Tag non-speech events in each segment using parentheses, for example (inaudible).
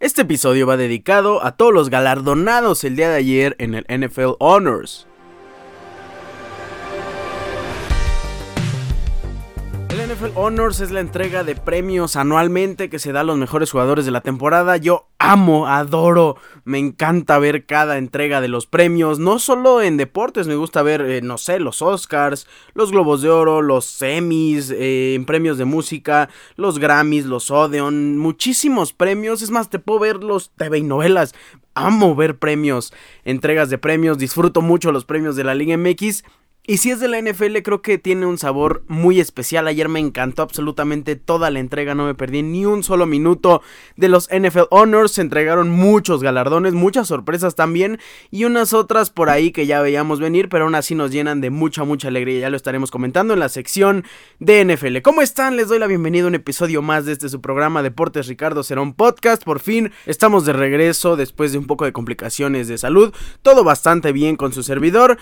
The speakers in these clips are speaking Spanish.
Este episodio va dedicado a todos los galardonados el día de ayer en el NFL Honors. Honors es la entrega de premios anualmente que se da a los mejores jugadores de la temporada. Yo amo, adoro, me encanta ver cada entrega de los premios. No solo en deportes, me gusta ver, eh, no sé, los Oscars, los Globos de Oro, los semis, eh, en premios de música, los Grammys, los Odeon, muchísimos premios. Es más, te puedo ver los TV y novelas. Amo ver premios, entregas de premios, disfruto mucho los premios de la Liga MX y si es de la NFL, creo que tiene un sabor muy especial. Ayer me encantó absolutamente toda la entrega, no me perdí ni un solo minuto de los NFL Honors. Se entregaron muchos galardones, muchas sorpresas también y unas otras por ahí que ya veíamos venir, pero aún así nos llenan de mucha, mucha alegría. Ya lo estaremos comentando en la sección de NFL. ¿Cómo están? Les doy la bienvenida a un episodio más de este su programa Deportes Ricardo Cerón Podcast. Por fin estamos de regreso después de un poco de complicaciones de salud. Todo bastante bien con su servidor.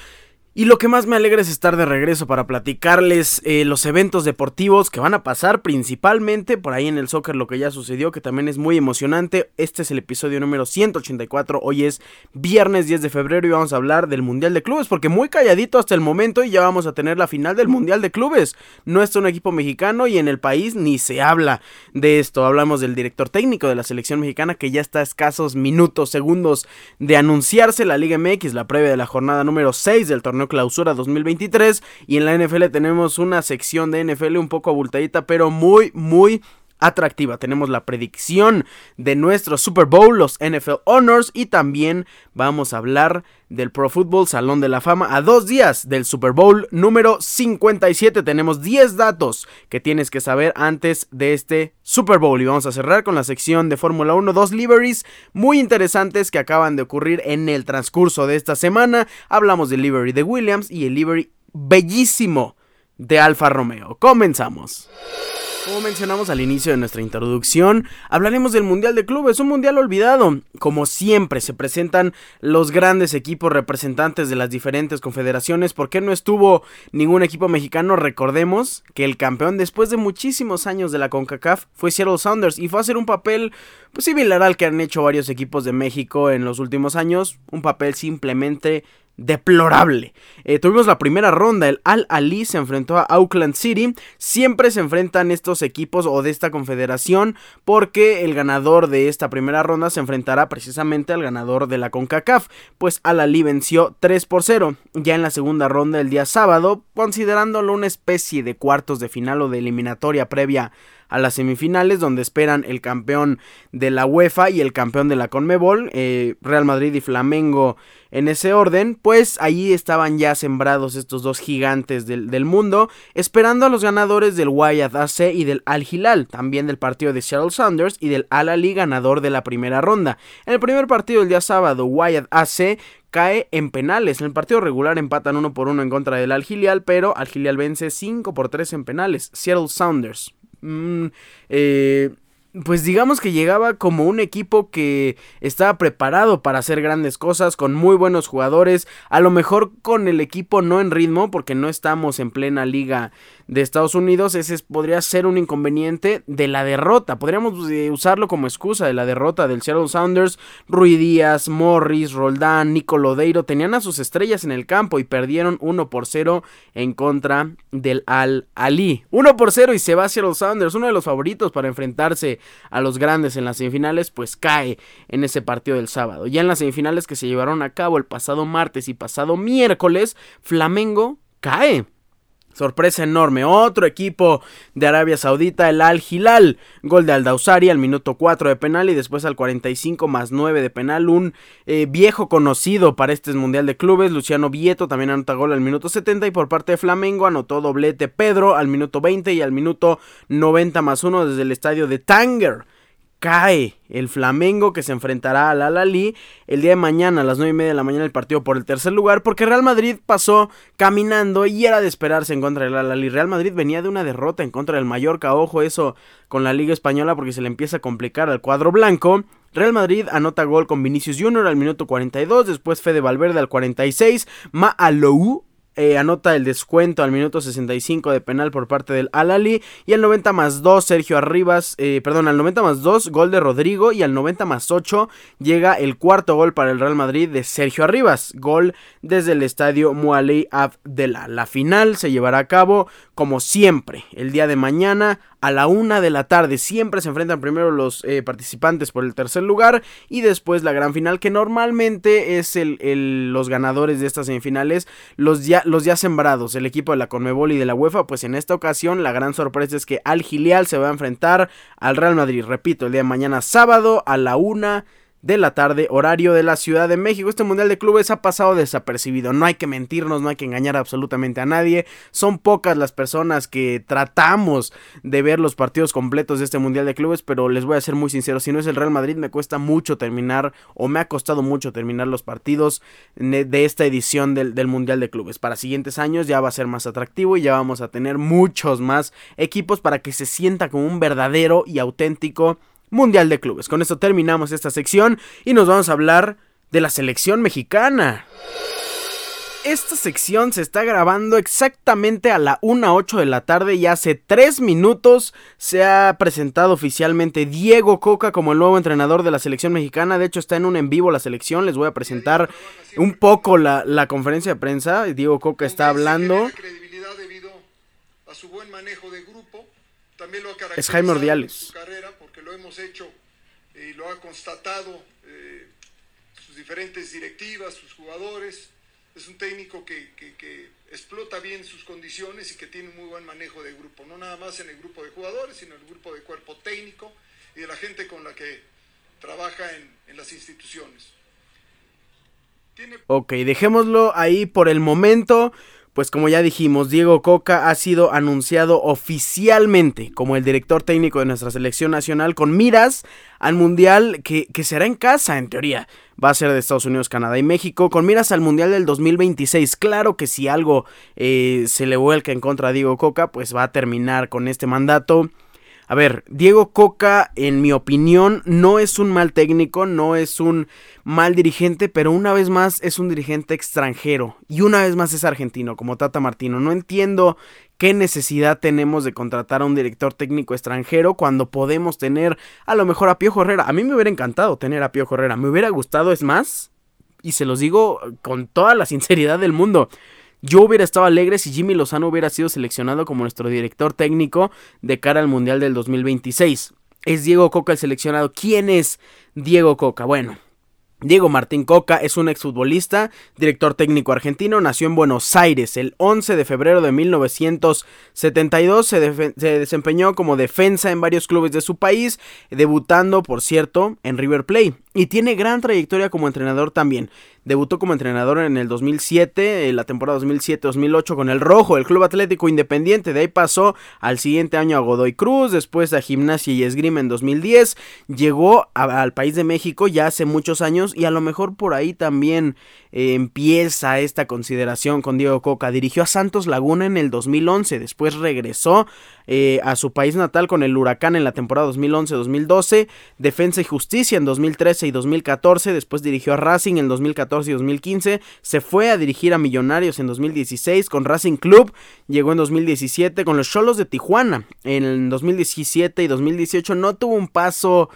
Y lo que más me alegra es estar de regreso para platicarles eh, los eventos deportivos que van a pasar principalmente por ahí en el soccer lo que ya sucedió que también es muy emocionante. Este es el episodio número 184, hoy es viernes 10 de febrero y vamos a hablar del Mundial de Clubes porque muy calladito hasta el momento y ya vamos a tener la final del Mundial de Clubes. No está un equipo mexicano y en el país ni se habla de esto. Hablamos del director técnico de la selección mexicana que ya está a escasos minutos, segundos de anunciarse la Liga MX, la previa de la jornada número 6 del torneo Clausura 2023 y en la NFL tenemos una sección de NFL un poco abultadita pero muy muy atractiva. Tenemos la predicción de nuestro Super Bowl, los NFL Honors y también vamos a hablar del Pro Football Salón de la Fama a dos días del Super Bowl número 57. Tenemos 10 datos que tienes que saber antes de este Super Bowl y vamos a cerrar con la sección de Fórmula 1, dos liveries muy interesantes que acaban de ocurrir en el transcurso de esta semana. Hablamos del livery de Williams y el livery bellísimo de Alfa Romeo. Comenzamos. Como mencionamos al inicio de nuestra introducción, hablaremos del Mundial de Clubes, un mundial olvidado. Como siempre, se presentan los grandes equipos representantes de las diferentes confederaciones. ¿Por qué no estuvo ningún equipo mexicano? Recordemos que el campeón después de muchísimos años de la CONCACAF fue Seattle Sounders y fue a hacer un papel pues, similar al que han hecho varios equipos de México en los últimos años. Un papel simplemente deplorable. Eh, tuvimos la primera ronda, el Al Ali se enfrentó a Auckland City. Siempre se enfrentan estos equipos o de esta confederación porque el ganador de esta primera ronda se enfrentará precisamente al ganador de la CONCACAF, pues Al Ali venció 3 por 0. Ya en la segunda ronda el día sábado, considerándolo una especie de cuartos de final o de eliminatoria previa a las semifinales donde esperan el campeón de la UEFA y el campeón de la Conmebol, eh, Real Madrid y Flamengo en ese orden, pues ahí estaban ya sembrados estos dos gigantes del, mundo, esperando a los ganadores del Wyatt AC y del Al Hilal, también del partido de Seattle Sanders y del Al Ali ganador de la primera ronda. En el primer partido del día sábado, Wyatt AC cae en penales. En el partido regular empatan uno por uno en contra del Al Hilal, pero Al Hilal vence 5 por 3 en penales. Seattle Sounders Mm, eh, pues digamos que llegaba como un equipo que estaba preparado para hacer grandes cosas, con muy buenos jugadores, a lo mejor con el equipo no en ritmo, porque no estamos en plena liga de Estados Unidos, ese podría ser un inconveniente de la derrota. Podríamos eh, usarlo como excusa de la derrota del Seattle Sounders. Rui Díaz, Morris, Roldán, Nico Lodeiro tenían a sus estrellas en el campo y perdieron 1 por 0 en contra del Al Ali. 1 por 0 y se va Seattle Sounders, uno de los favoritos para enfrentarse a los grandes en las semifinales, pues cae en ese partido del sábado. Ya en las semifinales que se llevaron a cabo el pasado martes y pasado miércoles, Flamengo cae Sorpresa enorme. Otro equipo de Arabia Saudita, el Al Hilal. Gol de Aldausari al minuto 4 de penal y después al 45 más 9 de penal. Un eh, viejo conocido para este Mundial de Clubes. Luciano Vieto también anota gol al minuto 70 y por parte de Flamengo anotó doblete Pedro al minuto 20 y al minuto 90 más 1 desde el estadio de Tanger cae el Flamengo que se enfrentará al Al-Ali el día de mañana a las 9 y media de la mañana el partido por el tercer lugar porque Real Madrid pasó caminando y era de esperarse en contra del Al-Ali. Real Madrid venía de una derrota en contra del Mallorca, ojo eso con la Liga Española porque se le empieza a complicar al cuadro blanco. Real Madrid anota gol con Vinicius Junior al minuto 42, después Fede Valverde al 46, Maalou eh, anota el descuento al minuto 65 de penal por parte del Alali. Y al 90 más 2, Sergio Arribas, eh, perdón, al 90 más 2, gol de Rodrigo. Y al 90 más 8 llega el cuarto gol para el Real Madrid de Sergio Arribas. Gol desde el estadio Mualei Abdela. La final se llevará a cabo como siempre el día de mañana a la una de la tarde. Siempre se enfrentan primero los eh, participantes por el tercer lugar y después la gran final que normalmente es el, los ganadores de estas semifinales, los ya, los ya sembrados, el equipo de la Conmebol y de la UEFA. Pues en esta ocasión la gran sorpresa es que Al Gilial se va a enfrentar al Real Madrid. Repito, el día de mañana sábado a la una de la tarde, horario de la Ciudad de México. Este Mundial de Clubes ha pasado desapercibido. No hay que mentirnos, no hay que engañar absolutamente a nadie. Son pocas las personas que tratamos de ver los partidos completos de este Mundial de Clubes, pero les voy a ser muy sincero, si no es el Real Madrid me cuesta mucho terminar o me ha costado mucho terminar los partidos de esta edición del, del Mundial de Clubes. Para siguientes años ya va a ser más atractivo y ya vamos a tener muchos más equipos para que se sienta como un verdadero y auténtico Mundial de Clubes. Con esto terminamos esta sección y nos vamos a hablar de la selección mexicana. Esta sección se está grabando exactamente a la 1.08 de la tarde y hace 3 minutos se ha presentado oficialmente Diego Coca como el nuevo entrenador de la selección mexicana. De hecho está en un en vivo la selección, les voy a presentar un poco la, la conferencia de prensa. Diego Coca está hablando. Es Jaime Ordiales lo hemos hecho y lo ha constatado eh, sus diferentes directivas, sus jugadores. Es un técnico que, explota bien sus condiciones y que tiene un muy buen manejo de grupo, no nada más en el grupo de jugadores, sino en el grupo de cuerpo técnico y de la gente con la que trabaja en, en las instituciones. Ok, dejémoslo ahí por el momento pues como ya dijimos, Diego Coca ha sido anunciado oficialmente como el director técnico de nuestra selección nacional con miras al Mundial que, será en casa, en teoría. Va a ser de Estados Unidos, Canadá y México, con miras al Mundial del 2026. Claro que si algo eh, se le vuelca en contra a Diego Coca, pues va a terminar con este mandato. A ver, Diego Coca, en mi opinión, no es un mal técnico, no es un mal dirigente, pero una vez más es un dirigente extranjero y una vez más es argentino, como Tata Martino. No entiendo qué necesidad tenemos de contratar a un director técnico extranjero cuando podemos tener a lo mejor a Pío Herrera. A mí me hubiera encantado tener a Pío Herrera, me hubiera gustado, es más, y se los digo con toda la (laughs) sinceridad del mundo. Yo hubiera estado alegre si Jimmy Lozano hubiera sido seleccionado como nuestro director técnico de cara al Mundial del 2026. Es Diego Coca el seleccionado. ¿Quién es Diego Coca? Bueno, Diego Martín Coca es un exfutbolista, director técnico argentino, nació en Buenos Aires el 11 de febrero de 1972, se, se, desempeñó como defensa en varios clubes de su país, debutando, por cierto, en River Plate, y tiene gran trayectoria como entrenador también. Debutó como entrenador en el 2007, en la temporada 2007-2008 con el Rojo, el Club Atlético Independiente. De ahí pasó al siguiente año a Godoy Cruz, después a Gimnasia y Esgrima en 2010. Llegó al país de México ya hace muchos años y a lo mejor por ahí también eh, empieza esta consideración con Diego Coca. Dirigió a Santos Laguna en el 2011, después regresó eh, a su país natal con el Huracán en la temporada 2011-2012, Defensa y Justicia en 2013 y 2014, después dirigió a Racing en 2014 y 2015, se fue a dirigir a Millonarios en 2016 con Racing Club, llegó en 2017 con los Cholos de Tijuana, en 2017 y 2018 no tuvo un paso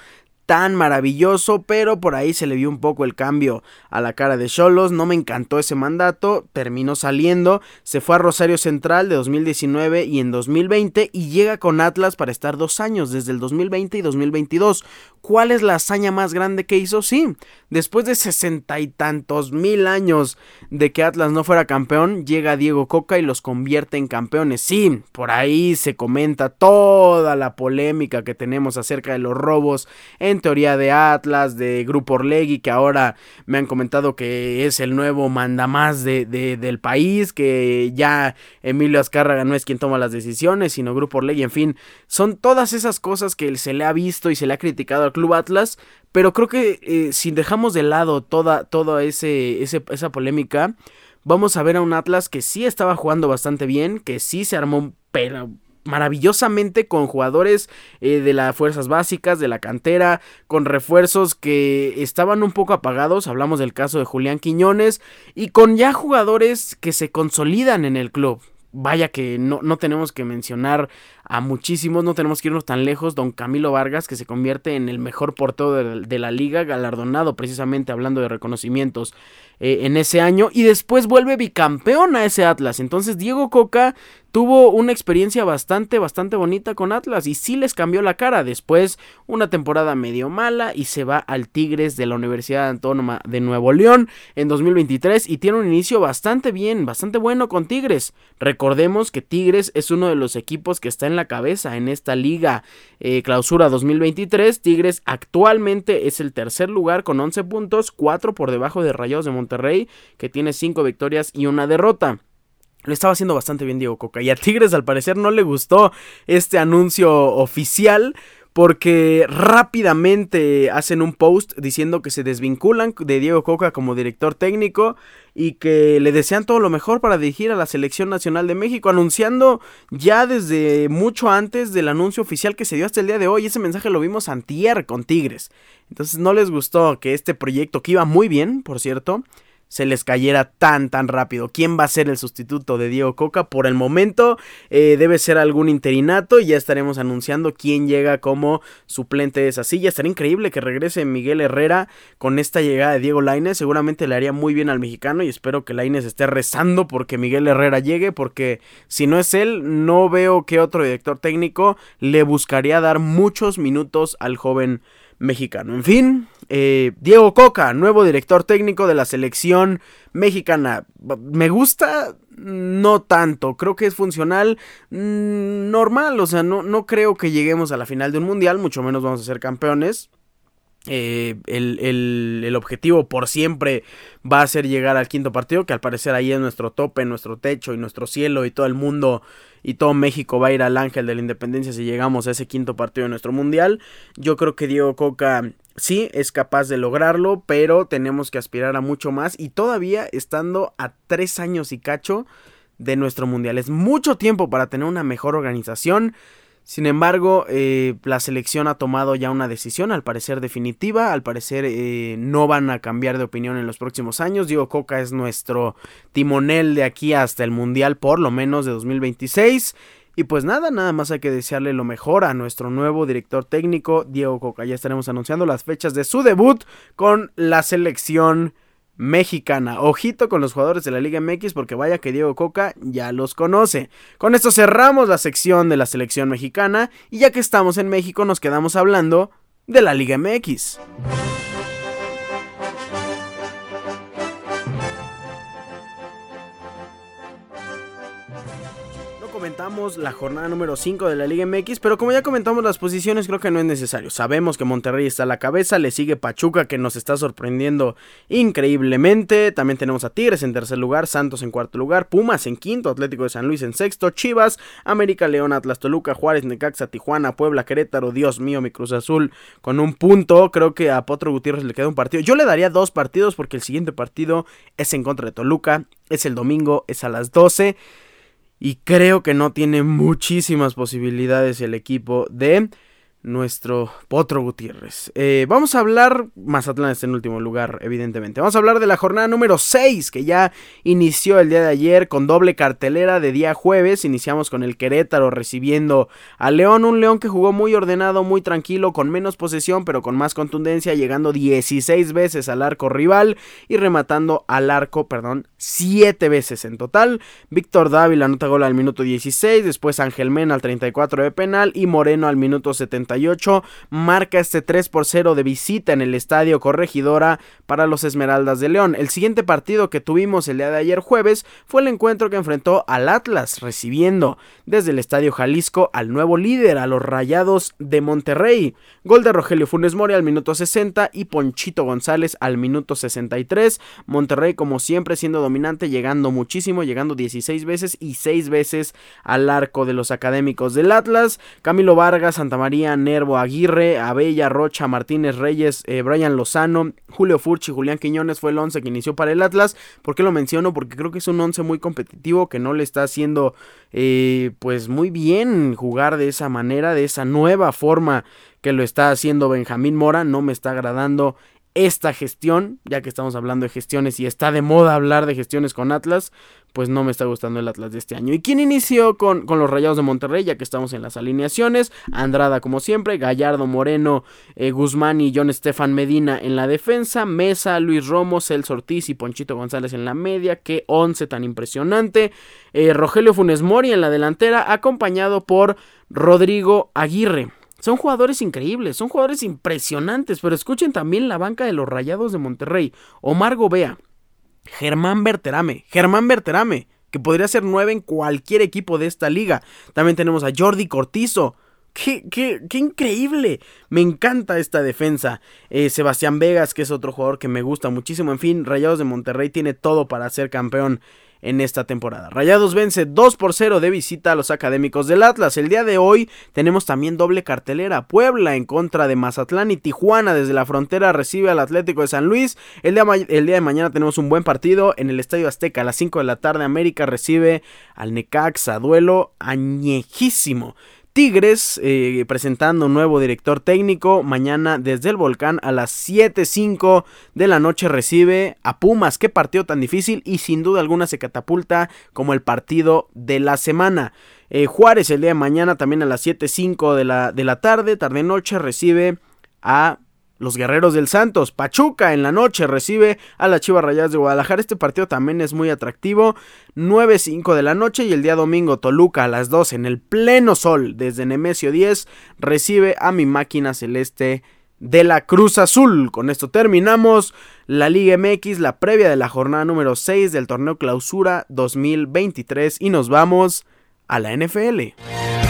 tan maravilloso, pero por ahí se le vio un poco el cambio a la cara de Cholos, no me encantó ese mandato, terminó saliendo, se fue a Rosario Central de 2019 y en 2020 y llega con Atlas para estar dos años, desde el 2020 y 2022. ¿Cuál es la hazaña más grande que hizo? Sí, después de sesenta y tantos mil años de que Atlas no fuera campeón, llega Diego Coca y los convierte en campeones. Sí, por ahí se comenta toda la polémica que tenemos acerca de los robos teoría de Atlas, de Grupo Orlegui, que ahora me han comentado que es el nuevo mandamás de, del país, que ya Emilio Azcárraga no es quien toma las decisiones, sino Grupo Orlegui, en fin, son todas esas cosas que se le ha visto y se le ha criticado al Club Atlas, pero creo que eh, si dejamos de lado toda, toda ese, esa polémica, vamos a ver a un Atlas que sí estaba jugando bastante bien, que sí se armó pero maravillosamente con jugadores eh, de las fuerzas básicas, de la cantera, con refuerzos que estaban un poco apagados, hablamos del caso de Julián Quiñones, y con ya jugadores que se consolidan en el club. Vaya que no, no tenemos que mencionar a muchísimos, no tenemos que irnos tan lejos, don Camilo Vargas, que se convierte en el mejor portero de, la liga, galardonado precisamente hablando de reconocimientos eh, en ese año, y después vuelve bicampeón a ese Atlas. Entonces Diego Coca tuvo una experiencia bastante, bastante bonita con Atlas y sí les cambió la cara. Después una temporada medio mala y se va al Tigres de la Universidad Autónoma de Nuevo León en 2023 y tiene un inicio bastante bien, bastante bueno con Tigres. Recordemos que Tigres es uno de los equipos que está en la cabeza en esta liga eh, clausura 2023. Tigres actualmente es el tercer lugar con 11 puntos, 4 por debajo de Rayados de Monterrey que tiene 5 victorias y una derrota. Lo estaba haciendo bastante bien Diego Coca. Y a Tigres al parecer no le gustó este anuncio oficial. Porque rápidamente hacen un post diciendo que se desvinculan de Diego Coca como director técnico y que le desean todo lo mejor para dirigir a la selección nacional de México, anunciando ya desde mucho antes del anuncio oficial que se dio hasta el día de hoy. Ese mensaje lo vimos antier con Tigres. Entonces no les gustó que este proyecto, que iba muy bien, por cierto, se les cayera tan tan rápido. ¿Quién va a ser el sustituto de Diego Coca? Por el momento eh, debe ser algún interinato y ya estaremos anunciando quién llega como suplente de esa silla. Estaría increíble que regrese Miguel Herrera con esta llegada de Diego Lainez. Seguramente le haría muy bien al mexicano y espero que Lainez esté rezando porque Miguel Herrera llegue porque si no es él no veo que otro director técnico le buscaría dar muchos minutos al joven mexicano. En fin, eh, Diego Coca, nuevo director técnico de la selección mexicana. Me gusta, no tanto. Creo que es funcional mm, normal. O sea, no, no creo que lleguemos a la final de un mundial, mucho menos vamos a ser campeones. Eh, el, objetivo por siempre va a ser llegar al quinto partido, que al parecer ahí es nuestro tope, nuestro techo y nuestro cielo y todo el mundo y todo México va a ir al ángel de la independencia si llegamos a ese quinto partido de nuestro mundial. Yo creo que Diego Coca sí es capaz de lograrlo, pero tenemos que aspirar a mucho más y todavía estando a tres años y cacho de nuestro mundial. Es mucho tiempo para tener una mejor organización. Sin embargo, eh, la selección ha tomado ya una decisión, al parecer definitiva, al parecer eh, no van a cambiar de opinión en los próximos años. Diego Coca es nuestro timonel de aquí hasta el Mundial, por lo menos de 2026. Y pues nada, nada más hay que desearle lo mejor a nuestro nuevo director técnico, Diego Coca. Ya estaremos anunciando las fechas de su debut con la selección mexicana. Ojito con los jugadores de la Liga MX porque vaya que Diego Coca ya los conoce. Con esto cerramos la sección de la selección mexicana y ya que estamos en México nos quedamos hablando de la Liga MX. Comentamos la jornada número 5 de la Liga MX, pero como ya comentamos las posiciones, creo que no es necesario. Sabemos que Monterrey está a la cabeza, le sigue Pachuca que nos está sorprendiendo increíblemente. También tenemos a Tigres en tercer lugar, Santos en cuarto lugar, Pumas en quinto, Atlético de San Luis en sexto, Chivas, América León, Atlas Toluca, Juárez, Necaxa, Tijuana, Puebla, Querétaro, Dios mío, mi Cruz Azul con un punto. Creo que a Potro Gutiérrez le queda un partido. Yo le daría dos partidos porque el siguiente partido es en contra de Toluca, es el domingo, es a las 12 y creo que no tiene muchísimas posibilidades el equipo de nuestro Potro Gutiérrez. Eh, vamos a hablar, Mazatlán está en último lugar, evidentemente. Vamos a hablar de la jornada número 6, que ya inició el día de ayer con doble cartelera de día jueves. Iniciamos con el Querétaro recibiendo a León, un León que jugó muy ordenado, muy tranquilo, con menos posesión, pero con más contundencia, llegando 16 veces al arco rival y rematando al arco, perdón, 7 veces en total. Víctor Dávila anota gol al minuto 16, después Ángel Mena al 34 de penal y Moreno al minuto 70 marca este 3 por 0 de visita en el estadio Corregidora para los Esmeraldas de León. El siguiente partido que tuvimos el día de ayer jueves fue el encuentro que enfrentó al Atlas, recibiendo desde el estadio Jalisco al nuevo líder, a los Rayados de Monterrey. Gol de Rogelio Funes Mori al minuto 60 y Ponchito González al minuto 63. Monterrey, como siempre, siendo dominante, llegando muchísimo, llegando 16 veces y 6 veces al arco de los académicos del Atlas. Camilo Vargas, Santa María, Nervo, Aguirre, Abella, Rocha, Martínez, Reyes, eh, Brian Lozano, Julio Furchi, Julián Quiñones fue el 11 que inició para el Atlas. ¿Por qué lo menciono? Porque creo que es un 11 muy competitivo que no le está haciendo eh, pues muy bien jugar de esa manera, de esa nueva forma que lo está haciendo Benjamín Mora. No me está agradando esta gestión, ya que estamos hablando de gestiones y está de moda hablar de gestiones con Atlas, pues no me está gustando el Atlas de este año. ¿Y quién inició con, con los Rayados de Monterrey? Ya que estamos en las alineaciones. Andrada como siempre, Gallardo, Moreno, eh, Guzmán y John Estefan Medina en la defensa, Mesa, Luis Romo, Celso Ortiz y Ponchito González en la media. Qué once tan impresionante. Eh, Rogelio Funes Mori en la delantera, acompañado por Rodrigo Aguirre. Son jugadores increíbles, son jugadores impresionantes, pero escuchen también la banca de los Rayados de Monterrey. Omar Gobea, Germán Berterame, Germán Berterame, que podría ser nueve en cualquier equipo de esta liga. También tenemos a Jordi Cortizo. Qué, qué, qué increíble. Me encanta esta defensa. Eh, Sebastián Vegas, que es otro jugador que me gusta muchísimo. En fin, Rayados de Monterrey tiene todo para ser campeón en esta temporada. Rayados vence 2 por 0 de visita a los académicos del Atlas. El día de hoy tenemos también doble cartelera. Puebla en contra de Mazatlán y Tijuana desde la frontera recibe al Atlético de San Luis. El día, el día de mañana tenemos un buen partido en el Estadio Azteca a las 5 de la tarde. América recibe al Necaxa. Duelo añejísimo. Tigres eh, presentando un nuevo director técnico. Mañana desde el volcán a las 7.05 de la noche recibe a Pumas. Qué partido tan difícil y sin duda alguna se catapulta como el partido de la semana. Eh, Juárez el día de mañana también a las 7.05 de la, de la tarde, tarde-noche, recibe a los Guerreros del Santos, Pachuca en la noche recibe a la Chivas Rayadas de Guadalajara. Este partido también es muy atractivo. 9-5 de la noche y el día domingo Toluca a las 2 en el pleno sol desde Nemesio 10 recibe a mi máquina celeste de la Cruz Azul. Con esto terminamos la Liga MX, la previa de la jornada número 6 del torneo Clausura 2023 y nos vamos a la NFL.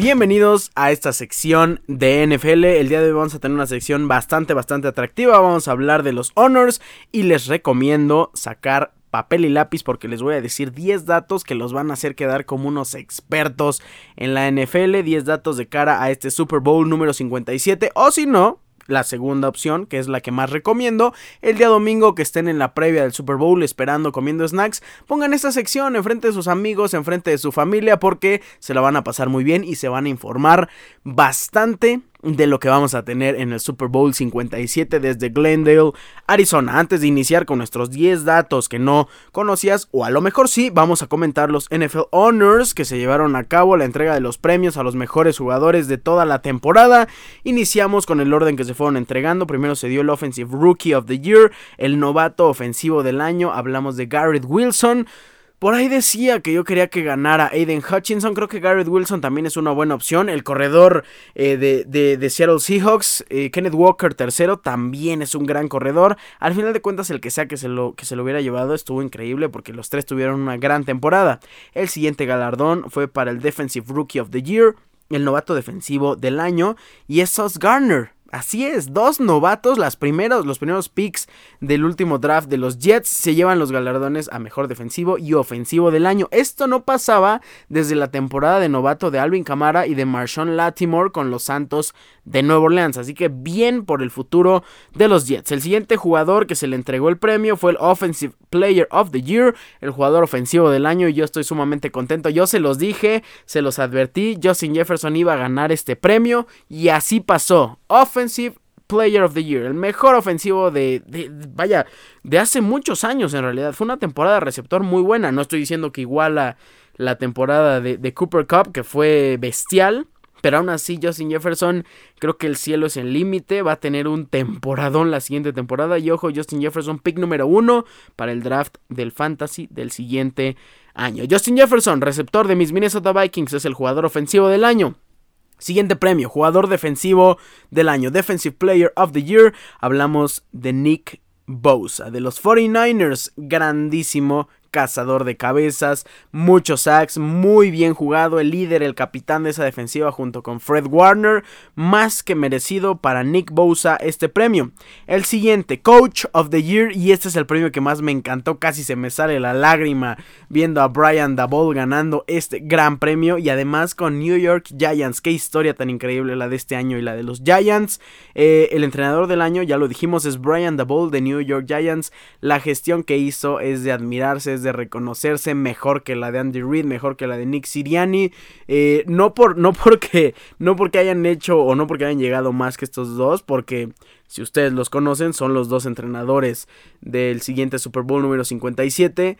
Bienvenidos a esta sección de NFL. El día de hoy vamos a tener una sección bastante, bastante atractiva. Vamos a hablar de los honors y les recomiendo sacar papel y lápiz porque les voy a decir 10 datos que los van a hacer quedar como unos expertos en la NFL. 10 datos de cara a este Super Bowl número 57. O si no, la segunda opción, que es la que más recomiendo, el día domingo que estén en la previa del Super Bowl esperando comiendo snacks, pongan esta sección enfrente de sus amigos, enfrente de su familia, porque se la van a pasar muy bien y se van a informar bastante de lo que vamos a tener en el Super Bowl 57 desde Glendale, Arizona. Antes de iniciar con nuestros 10 datos que no conocías, o a lo mejor sí, vamos a comentar los NFL Honors que se llevaron a cabo, la entrega de los premios a los mejores jugadores de toda la temporada. Iniciamos con el orden que se fueron entregando. Primero se dio el Offensive Rookie of the Year, el novato ofensivo del año. Hablamos de Garrett Wilson. Por ahí decía que yo quería que ganara Aiden Hutchinson. Creo que Garrett Wilson también es una buena opción. El corredor eh, de, de, Seattle Seahawks, eh, Kenneth Walker tercero, también es un gran corredor. Al final de cuentas, el que sea que se, lo, que se lo hubiera llevado estuvo increíble porque los tres tuvieron una gran temporada. El siguiente galardón fue para el Defensive Rookie of the Year, el novato defensivo del año, y es Sauce Garner. Así es, dos novatos, primeros, los primeros picks del último draft de los Jets se llevan los galardones a mejor defensivo y ofensivo del año. Esto no pasaba desde la temporada de novato de Alvin Kamara y de Marshawn Latimore con los Santos de Nueva Orleans. Así que bien por el futuro de los Jets. El siguiente jugador que se le entregó el premio fue el Offensive Player of the Year, el jugador ofensivo del año y yo estoy sumamente contento. Yo se los dije, se los advertí, Justin Jefferson iba a ganar este premio y así pasó. Player of the Year, el mejor ofensivo de, vaya, de hace muchos años en realidad. Fue una temporada de receptor muy buena. No estoy diciendo que igual a la temporada de, de Cooper Cup, que fue bestial. Pero aún así, Justin Jefferson, creo que el cielo es el límite. Va a tener un temporadón la siguiente temporada. Y ojo, Justin Jefferson, pick número uno para el draft del Fantasy del siguiente año. Justin Jefferson, receptor de mis Minnesota Vikings, es el jugador ofensivo del año. Siguiente premio, jugador defensivo del año, Defensive Player of the Year. Hablamos de Nick Bosa, de los 49ers. Grandísimo cazador de cabezas, muchos sacks, muy bien jugado, el líder, el capitán de esa defensiva junto con Fred Warner, más que merecido para Nick Bosa este premio. El siguiente, Coach of the Year, y este es el premio que más me encantó, casi se me sale la lágrima viendo a Brian Dabol ganando este gran premio y además con New York Giants, qué historia tan increíble la de este año y la de los Giants. Eh, el entrenador del año, ya lo dijimos, es Brian Dabol de New York Giants, la gestión que hizo es de admirarse, de reconocerse mejor que la de Andy Reid, mejor que la de Nick Siriani. Eh, no, por, no, porque, no porque hayan hecho o no porque hayan llegado más que estos dos, porque si ustedes los conocen, son los dos entrenadores del siguiente Super Bowl número 57.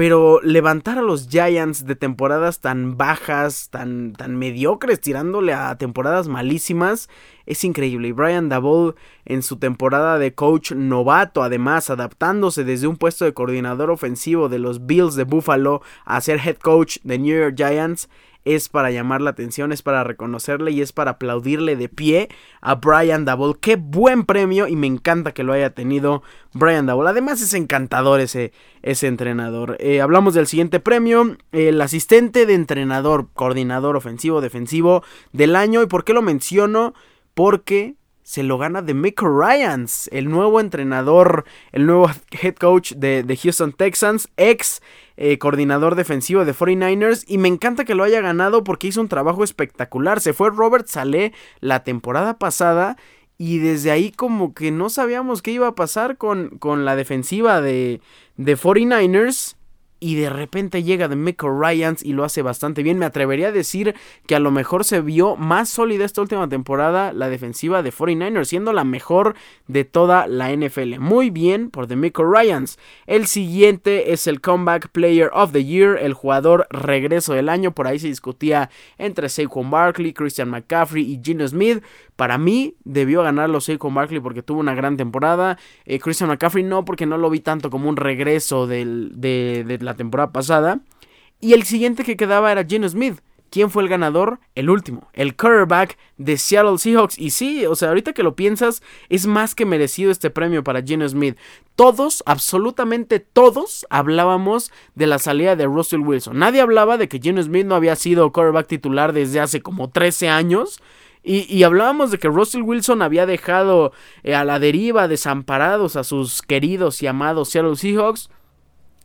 Pero levantar a los Giants de temporadas tan bajas, tan, tan mediocres, tirándole a temporadas malísimas, es increíble. Y Brian Dabol en su temporada de coach novato, además adaptándose desde un puesto de coordinador ofensivo de los Bills de Buffalo a ser head coach de New York Giants, es para llamar la atención, es para reconocerle y es para aplaudirle de pie a Brian Dabble. Qué buen premio y me encanta que lo haya tenido Brian Dabble. Además es encantador ese, ese entrenador. Eh, hablamos del siguiente premio, el asistente de entrenador, coordinador ofensivo, defensivo del año. ¿Y por qué lo menciono? Porque se lo gana de Mick Ryans, el nuevo entrenador, el nuevo (laughs) head coach de, Houston Texans, ex eh, coordinador defensivo de 49ers. Y me encanta que lo haya ganado porque hizo un trabajo espectacular. Se fue Robert Saleh la temporada pasada. Y desde ahí como que no sabíamos qué iba a pasar con, con la defensiva de, de 49ers y de repente llega de Mick Ryans y lo hace bastante bien. Me atrevería a decir que a lo mejor se vio más sólida esta última temporada la defensiva de 49ers, siendo la mejor de toda la NFL. Muy bien por The Mick Ryans. El siguiente es el Comeback Player of the Year, el jugador regreso del año. Por ahí se discutía entre Saquon Barkley, Christian McCaffrey y Gino Smith. Para mí debió ganarlo Saquon Barkley porque tuvo una gran temporada. Eh, Christian McCaffrey no porque no lo vi tanto como un regreso de, de la temporada pasada. Y el siguiente que quedaba era Gino Smith. ¿Quién fue el ganador? El último, el quarterback de Seattle Seahawks. Y sí, o sea, ahorita que lo piensas, es más que merecido este premio para Gino Smith. Todos, absolutamente todos, hablábamos de la salida de Russell Wilson. Nadie hablaba de que Gino Smith no había sido quarterback titular desde hace como 13 años. Y, hablábamos de que Russell Wilson había dejado eh, a la deriva desamparados a sus queridos y amados Seattle Seahawks.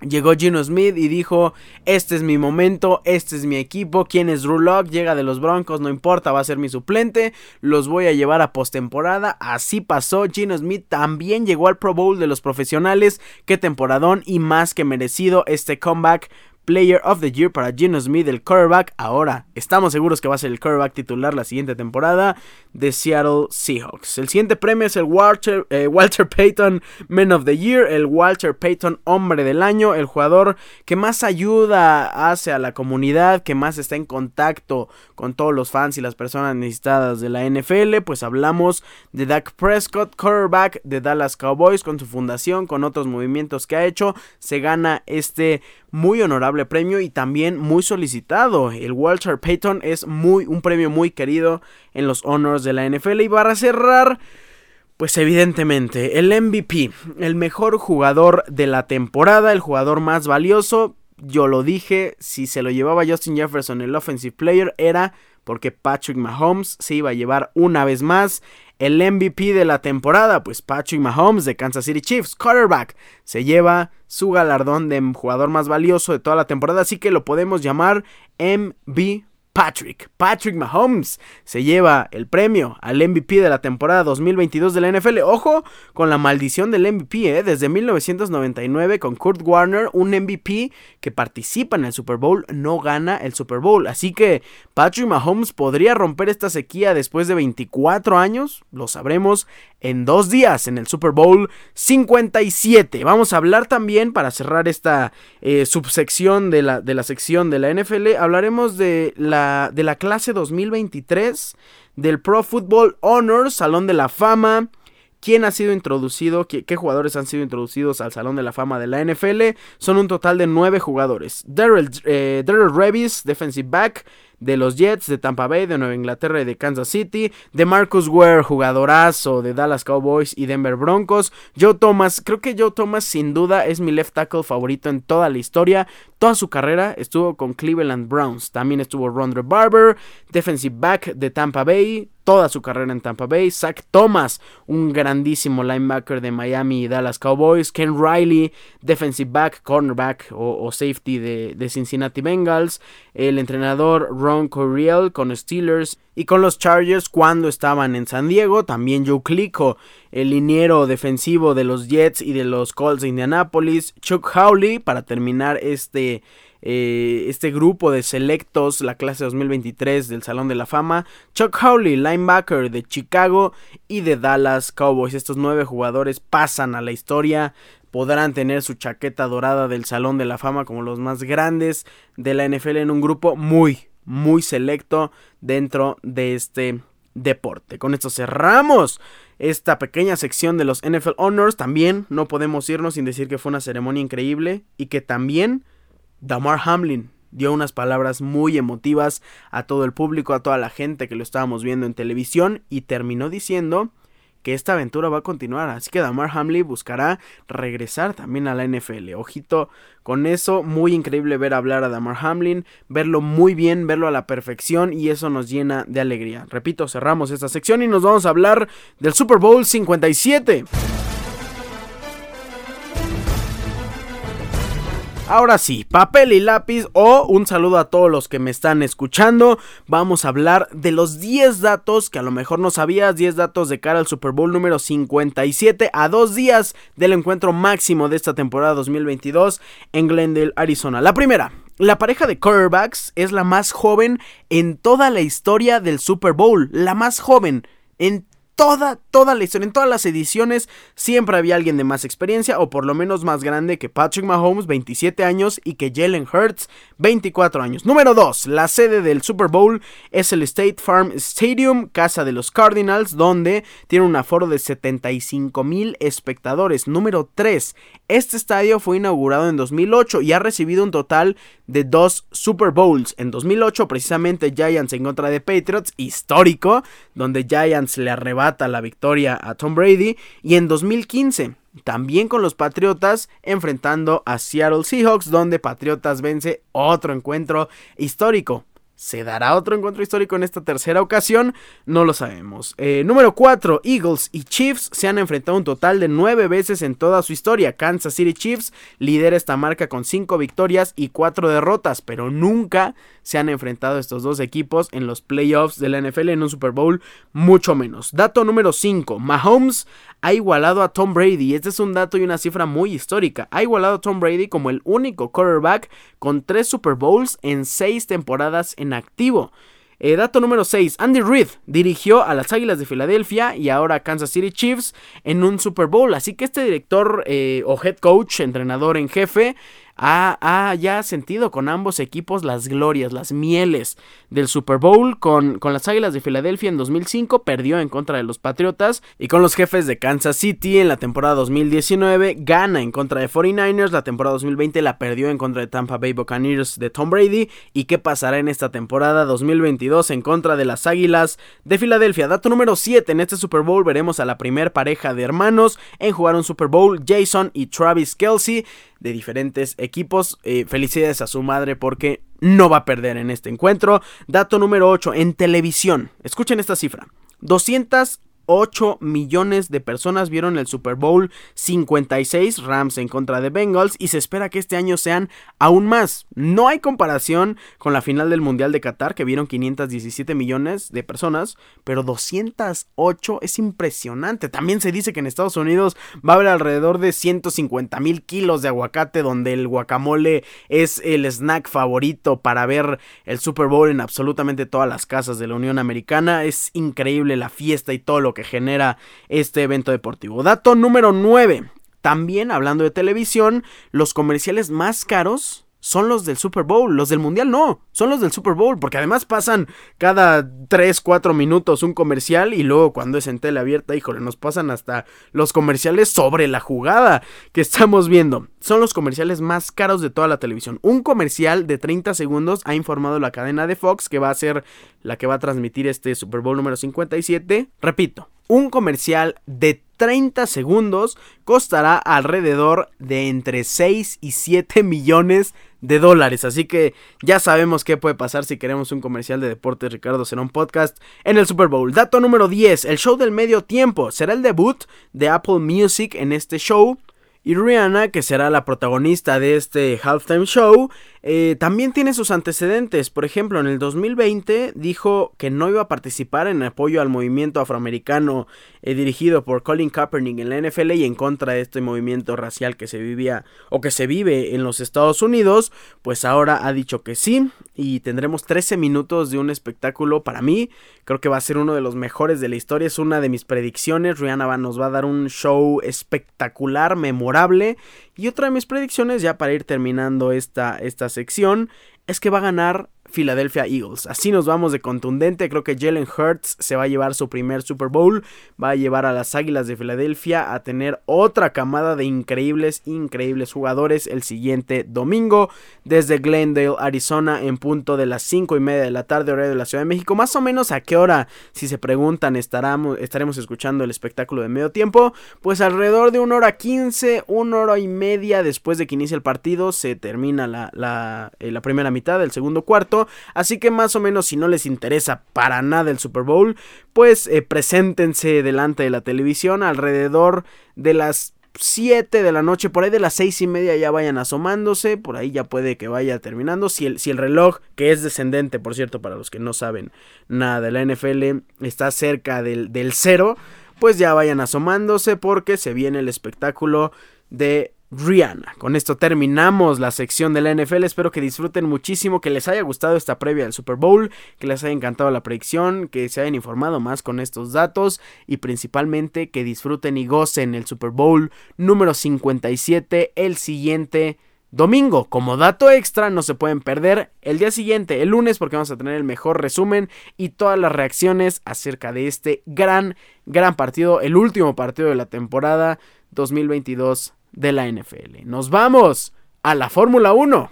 Llegó Gino Smith y dijo, este es mi momento, este es mi equipo, ¿quién es Rulock? Llega de los Broncos, no importa, va a ser mi suplente, los voy a llevar a postemporada, así pasó, Gino Smith también llegó al Pro Bowl de los profesionales, qué temporadón y más que merecido este comeback Player of the Year para Gino Smith, el quarterback. Ahora estamos seguros que va a ser el quarterback titular la siguiente temporada de Seattle Seahawks. El siguiente premio es el Walter, eh, Walter Payton Man of the Year, el Walter Payton Hombre del Año, el jugador que más ayuda hace a la comunidad, que más está en contacto con todos los fans y las personas necesitadas de la NFL. Pues hablamos de Dak Prescott, quarterback de Dallas Cowboys, con su fundación, con otros movimientos que ha hecho. Se gana este muy honorable premio y también muy solicitado. El Walter Payton es muy, un premio muy querido en los honors de la NFL. Y para cerrar, pues evidentemente, el MVP, el mejor jugador de la temporada, el jugador más valioso. Yo lo dije, si se lo llevaba Justin Jefferson, el offensive player, era porque Patrick Mahomes se iba a llevar una vez más el MVP de la temporada, pues Patrick Mahomes de Kansas City Chiefs, quarterback, se lleva su galardón de jugador más valioso de toda la temporada, así que lo podemos llamar MVP Patrick. Patrick Mahomes se lleva el premio al MVP de la temporada 2022 de la NFL. Ojo con la maldición del MVP, ¿eh? desde 1999 con Kurt Warner, un MVP que participa en el Super Bowl, no gana el Super Bowl. Así que Patrick Mahomes podría romper esta sequía después de 24 años, lo sabremos en dos días en el Super Bowl 57. Vamos a hablar también, para cerrar esta eh, subsección de la, de la sección de la NFL, hablaremos de la, de la clase 2023 del Pro Football Honors, Salón de la Fama. ¿Quién ha sido introducido? Qué, jugadores han sido introducidos al Salón de la Fama de la NFL? Son un total de nueve jugadores. Daryl, eh, Revis, defensive back. De los Jets, de Tampa Bay, de Nueva Inglaterra y de Kansas City, de Marcus Ware, jugadorazo de Dallas Cowboys y Denver Broncos, Joe Thomas, creo que Joe Thomas sin duda es mi left tackle favorito en toda la historia, toda su carrera estuvo con Cleveland Browns, también estuvo Rondre Barber, defensive back de Tampa Bay, toda su carrera en Tampa Bay. Zach Thomas, un grandísimo linebacker de Miami y Dallas Cowboys. Ken Riley, defensive back, cornerback o, safety de, Cincinnati Bengals. El entrenador Ron con Steelers y con los Chargers cuando estaban en San Diego. También Joe Clicco, el liniero defensivo de los Jets y de los Colts de Indianapolis. Chuck Howley para terminar este eh, este grupo de selectos, la clase 2023 del Salón de la Fama, Chuck Howley, linebacker de Chicago y de Dallas Cowboys. Estos nueve jugadores pasan a la historia, podrán tener su chaqueta dorada del Salón de la Fama como los más grandes de la NFL en un grupo muy, muy selecto dentro de este deporte. Con esto cerramos esta pequeña sección de los NFL Honors. También no podemos irnos sin decir que fue una ceremonia increíble y que también Damar Hamlin dio unas palabras muy emotivas a todo el público, a toda la gente que lo estábamos viendo en televisión y terminó diciendo que esta aventura va a continuar, así que Damar Hamlin buscará regresar también a la NFL. Ojito con eso, muy increíble ver hablar a Damar Hamlin, verlo muy bien, verlo a la perfección y eso nos llena de alegría. Repito, cerramos esta sección y nos vamos a hablar del Super Bowl 57. Ahora sí, papel y lápiz o un saludo a todos los que me están escuchando. Vamos a hablar de los 10 datos que a lo mejor no sabías, 10 datos de cara al Super Bowl número 57 a dos días del encuentro máximo de esta temporada 2022 en Glendale, Arizona. La primera, la pareja de quarterbacks es la más joven en toda la historia del Super Bowl, la más joven en toda, toda la historia, en todas las ediciones, siempre había alguien de más experiencia o por lo menos más grande que Patrick Mahomes, 27 años, y que Jalen Hurts, 24 años. Número 2. La sede del Super Bowl es el State Farm Stadium, casa de los Cardinals, donde tiene un aforo de 75 mil espectadores. Número 3. Este estadio fue inaugurado en 2008 y ha recibido un total de dos Super Bowls. En 2008, precisamente Giants en contra de Patriots, histórico, donde Giants le arrebata la victoria a Tom Brady. Y en 2015, también con los Patriotas enfrentando a Seattle Seahawks, donde Patriotas vence otro encuentro histórico. ¿Se dará otro encuentro histórico en esta tercera ocasión? No lo sabemos. Eh, número 4. Eagles y Chiefs se han enfrentado un total de 9 veces en toda su historia. Kansas City Chiefs lidera esta marca con 5 victorias y 4 derrotas, pero nunca se han enfrentado estos dos equipos en los playoffs de la NFL en un Super Bowl, mucho menos. Dato número 5. Mahomes ha igualado a Tom Brady. Este es un dato y una cifra muy histórica. Ha igualado a Tom Brady como el único quarterback con 3 Super Bowls en 6 temporadas en activo. Eh, dato número 6. Andy Reid dirigió a las Águilas de Filadelfia y ahora a Kansas City Chiefs en un Super Bowl. Así que este director eh, o head coach, entrenador en jefe, ha, ya sentido con ambos equipos las glorias, las mieles del Super Bowl. Con, con las Águilas de Filadelfia en 2005 perdió en contra de los Patriotas y con los jefes de Kansas City en la temporada 2019 gana en contra de 49ers. La temporada 2020 la perdió en contra de Tampa Bay Buccaneers de Tom Brady. ¿Y qué pasará en esta temporada 2022 en contra de las Águilas de Filadelfia? Dato número 7. En este Super Bowl veremos a la primer pareja de hermanos en jugar un Super Bowl, Jason y Travis Kelsey de diferentes equipos. Eh, felicidades a su madre porque no va a perder en este encuentro. Dato número 8, en televisión. Escuchen esta cifra. 200 8 millones de personas vieron el Super Bowl 56 Rams en contra de Bengals y se espera que este año sean aún más. No hay comparación con la final del Mundial de Qatar que vieron 517 millones de personas, pero 208 es impresionante. También se dice que en Estados Unidos va a haber alrededor de 150 mil kilos de aguacate donde el guacamole es el snack favorito para ver el Super Bowl en absolutamente todas las casas de la Unión Americana. Es increíble la fiesta y todo lo que genera este evento deportivo. Dato número 9. También hablando de televisión, los comerciales más caros son los del Super Bowl. Los del Mundial no, son los del Super Bowl. Porque además pasan cada 3, 4 minutos un comercial. Y luego cuando es en tele abierta, híjole, nos pasan hasta los comerciales sobre la jugada que estamos viendo. Son los comerciales más caros de toda la televisión. Un comercial de 30 segundos ha informado la cadena de Fox que va a ser la que va a transmitir este Super Bowl número 57. Repito, un comercial de 30 segundos costará alrededor de entre 6 y 7 millones de dólares. Así que ya sabemos qué puede pasar si queremos un comercial de deportes. Ricardo será un podcast en el Super Bowl. Dato número 10. El show del medio tiempo será el debut de Apple Music en este show. Y Rihanna, que será la protagonista de este halftime show, eh, también tiene sus antecedentes. Por ejemplo, en el 2020 dijo que no iba a participar en apoyo al movimiento afroamericano eh, dirigido por Colin Kaepernick en la NFL y en contra de este movimiento racial que se vivía o que se vive en los Estados Unidos. Pues ahora ha dicho que sí y tendremos 13 minutos de un espectáculo para mí. Creo que va a ser uno de los mejores de la historia. Es una de mis predicciones. Rihanna nos va a dar un show espectacular, memorable y otra de mis predicciones, ya para ir terminando esta, esta sección, es que va a ganar Philadelphia Eagles. Así nos vamos de contundente. Creo que Jalen Hurts se va a llevar su primer Super Bowl. Va a llevar a las Águilas de Filadelfia a tener otra camada de increíbles, increíbles jugadores el siguiente domingo. Desde Glendale, Arizona, en punto de las 5 y media de la tarde, hora de la Ciudad de México. Más o menos a qué hora, si se preguntan, estaremos, escuchando el espectáculo de medio tiempo. Pues alrededor de una hora 15, una hora y media después de que inicie el partido. Se termina la, la, eh, la primera mitad, el segundo cuarto. Así que más o menos si no les interesa para nada el Super Bowl, pues eh, preséntense delante de la televisión alrededor de las 7 de la noche, por ahí de las 6 y media ya vayan asomándose, por ahí ya puede que vaya terminando. Si el, si el reloj, que es descendente, por cierto, para los que no saben nada de la NFL, está cerca del, del cero, pues ya vayan asomándose porque se viene el espectáculo de Rihanna. Con esto terminamos la sección de la NFL. Espero que disfruten muchísimo, que les haya gustado esta previa del Super Bowl, que les haya encantado la predicción, que se hayan informado más con estos datos y principalmente que disfruten y gocen el Super Bowl número 57 el siguiente domingo. Como dato extra, no se pueden perder el día siguiente, el lunes, porque vamos a tener el mejor resumen y todas las reacciones acerca de este gran, gran partido, el último partido de la temporada 2022 de la NFL. Nos vamos a la Fórmula 1.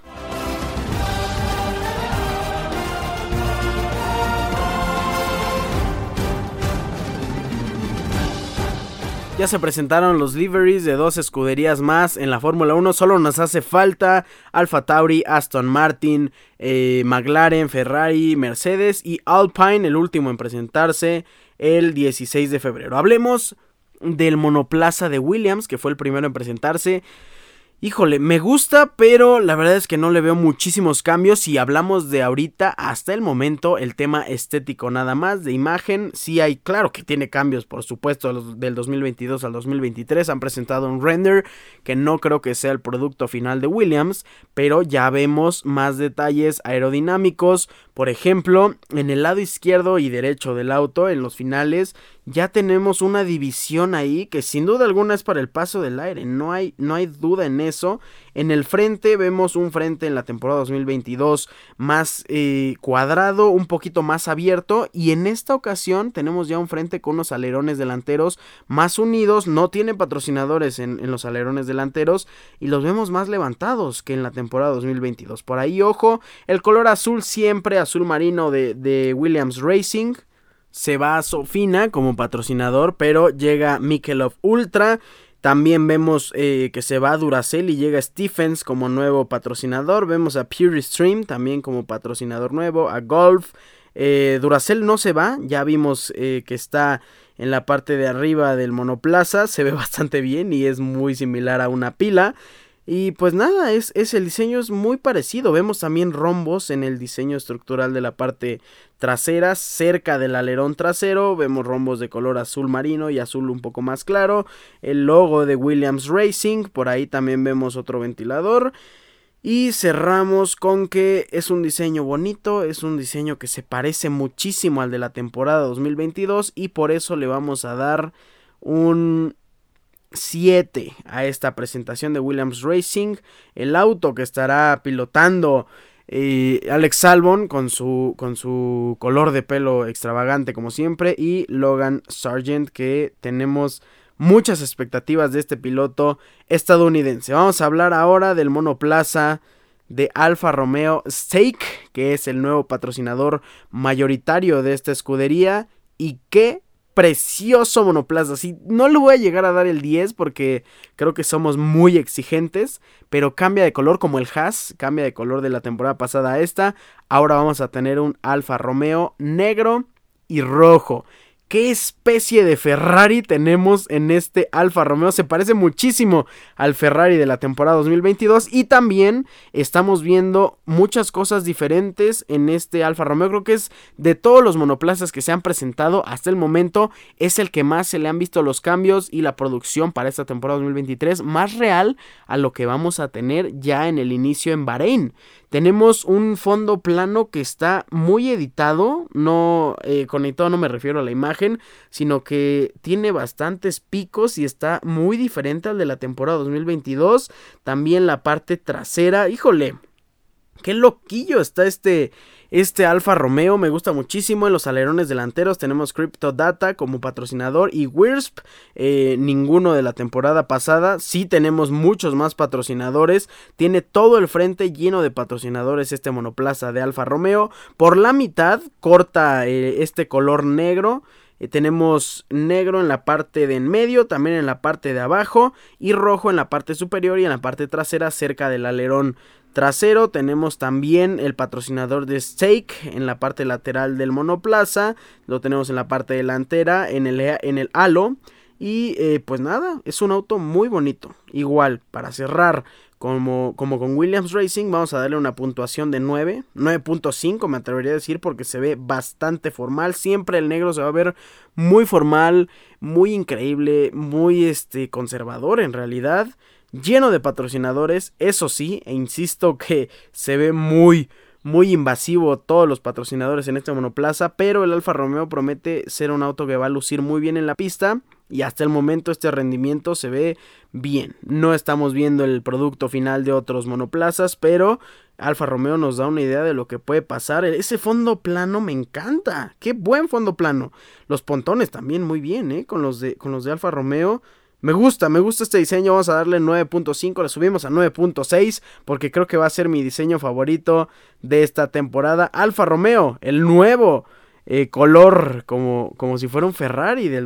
Ya se presentaron los liveries de dos escuderías más en la Fórmula 1. Solo nos hace falta Alfa Tauri, Aston Martin, eh, McLaren, Ferrari, Mercedes y Alpine, el último en presentarse el 16 de febrero. Hablemos del monoplaza de Williams, que fue el primero en presentarse. Híjole, me gusta, pero la verdad es que no le veo muchísimos cambios. Si hablamos de ahorita, hasta el momento, el tema estético nada más, de imagen, sí hay, claro que tiene cambios, por supuesto, del 2022 al 2023. Han presentado un render que no creo que sea el producto final de Williams, pero ya vemos más detalles aerodinámicos. Por ejemplo, en el lado izquierdo y derecho del auto, en los finales, ya tenemos una división ahí que sin duda alguna es para el paso del aire, no hay, no hay duda en eso. En el frente vemos un frente en la temporada 2022 más eh, cuadrado, un poquito más abierto y en esta ocasión tenemos ya un frente con unos alerones delanteros más unidos, no tiene patrocinadores en, los alerones delanteros y los vemos más levantados que en la temporada 2022. Por ahí, ojo, el color azul siempre, azul marino de, de Williams Racing se va a Sofina como patrocinador, pero llega Mikelov Ultra. También vemos eh, que se va a Duracell y llega Stephens como nuevo patrocinador. Vemos a Pure Stream también como patrocinador nuevo. A Golf. Eh, Duracell no se va. Ya vimos eh, que está en la parte de arriba del monoplaza. Se ve (laughs) bastante bien y es muy similar a una pila. Y pues nada, es, es, el diseño es muy parecido. Vemos también rombos en el diseño estructural de la parte trasera, cerca del alerón trasero. Vemos rombos de color azul marino y azul un poco más claro. El logo de Williams Racing, por ahí también vemos otro ventilador. Y cerramos con que es un diseño bonito, es un diseño que se parece muchísimo al de la temporada 2022 y por eso le vamos a dar un 7 a esta presentación de Williams Racing. El auto que estará pilotando eh, Alex Salvon con su, con su color de pelo extravagante como siempre. Y Logan Sargent que tenemos muchas expectativas de este piloto estadounidense. Vamos a hablar ahora del monoplaza de Alfa Romeo Stake, que es el nuevo patrocinador mayoritario de esta escudería. Y qué precioso monoplaza. Sí, no le voy a llegar a dar el 10 porque creo que somos muy exigentes, pero cambia de color como el Haas, cambia de color de la temporada pasada a esta. Ahora vamos a tener un Alfa Romeo negro y rojo qué especie de Ferrari tenemos en este Alfa Romeo. Se parece muchísimo al Ferrari de la temporada 2022 y también estamos viendo muchas cosas diferentes en este Alfa Romeo. Creo que es de todos los monoplazas que se han presentado hasta el momento es el que más se le han visto los cambios y la producción para esta temporada 2023 más real a lo que vamos a tener ya en el inicio en Bahrein. Tenemos un fondo plano que está muy editado, no eh, conectado, no me refiero a la imagen, sino que tiene bastantes picos y está muy diferente al de la temporada 2022. También la parte trasera, híjole, qué loquillo está este este Alfa Romeo me gusta muchísimo. En los alerones delanteros tenemos Crypto Data como patrocinador y WIRSP. Eh, ninguno de la temporada pasada. Sí tenemos muchos más patrocinadores. Tiene todo el frente lleno de patrocinadores este monoplaza de Alfa Romeo. Por la mitad corta eh, este color negro. Eh, tenemos negro en la parte de en medio, también en la parte de abajo y rojo en la parte superior y en la parte trasera cerca del alerón trasero. Tenemos también el patrocinador de Stake en la parte lateral del monoplaza. Lo tenemos en la parte delantera, en el, en el halo. Y eh, pues nada, es un auto muy bonito. Igual, para cerrar, como, como, con Williams Racing, vamos a darle una puntuación de 9, 9.5 me atrevería a decir porque se ve bastante formal. Siempre el negro se va a ver muy formal, muy increíble, muy este, conservador en realidad lleno de patrocinadores, eso sí, e insisto que se ve muy, muy invasivo todos los patrocinadores en este monoplaza, pero el Alfa Romeo promete ser un auto que va a lucir muy bien en la pista y hasta el momento este rendimiento se ve bien. No estamos viendo el producto final de otros monoplazas, pero Alfa Romeo nos da una idea de lo que puede pasar. Ese fondo plano me encanta. Qué buen fondo plano. Los pontones también muy bien, ¿eh? Con los de, con los de Alfa Romeo me gusta, me gusta este diseño. Vamos a darle 9.5. Le subimos a 9.6 porque creo que va a ser mi diseño favorito de esta temporada. Alfa Romeo, el nuevo eh, color como, como si fuera un Ferrari del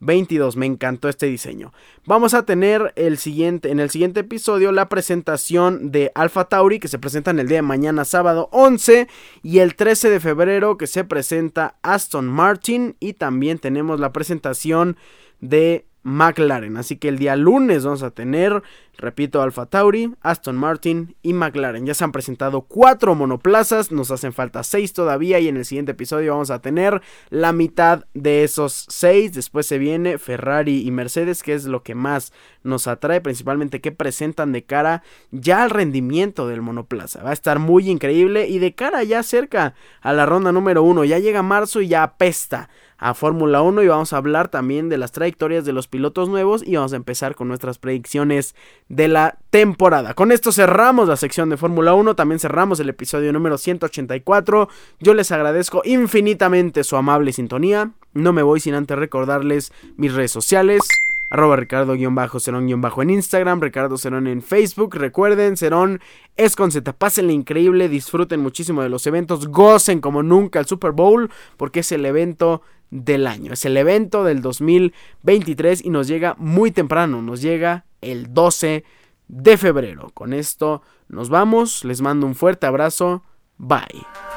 2022. Me encantó este diseño. Vamos a tener el siguiente, en el siguiente episodio la presentación de Alfa Tauri que se presenta en el día de mañana sábado 11 y el 13 de febrero que se presenta Aston Martin y también tenemos la presentación de McLaren. Así que el día lunes vamos a tener, repito, Alfa Tauri, Aston Martin y McLaren. Ya se han presentado cuatro monoplazas, nos hacen falta seis todavía y en el siguiente episodio vamos a tener la mitad de esos seis. Después se viene Ferrari y Mercedes, que es lo que más nos atrae, principalmente que presentan de cara ya al rendimiento del monoplaza. Va a estar muy increíble y de cara ya cerca a la ronda número uno. Ya llega marzo y ya apesta a Fórmula 1 y vamos a hablar también de las trayectorias de los pilotos nuevos y vamos a empezar con nuestras predicciones de la temporada. Con esto cerramos la sección de Fórmula 1, también cerramos el episodio número 184. Yo les agradezco infinitamente su amable sintonía. No me voy sin antes recordarles mis redes sociales arroba Ricardo-Cerón- en Instagram, Ricardo Cerón en Facebook. Recuerden, Cerón es con Z, pásenle increíble, disfruten muchísimo de los eventos, gocen como nunca el Super Bowl, porque es el evento del año, es el evento del 2023 y nos llega muy temprano, nos llega el 12 de febrero. Con esto nos vamos, les mando un fuerte abrazo, bye.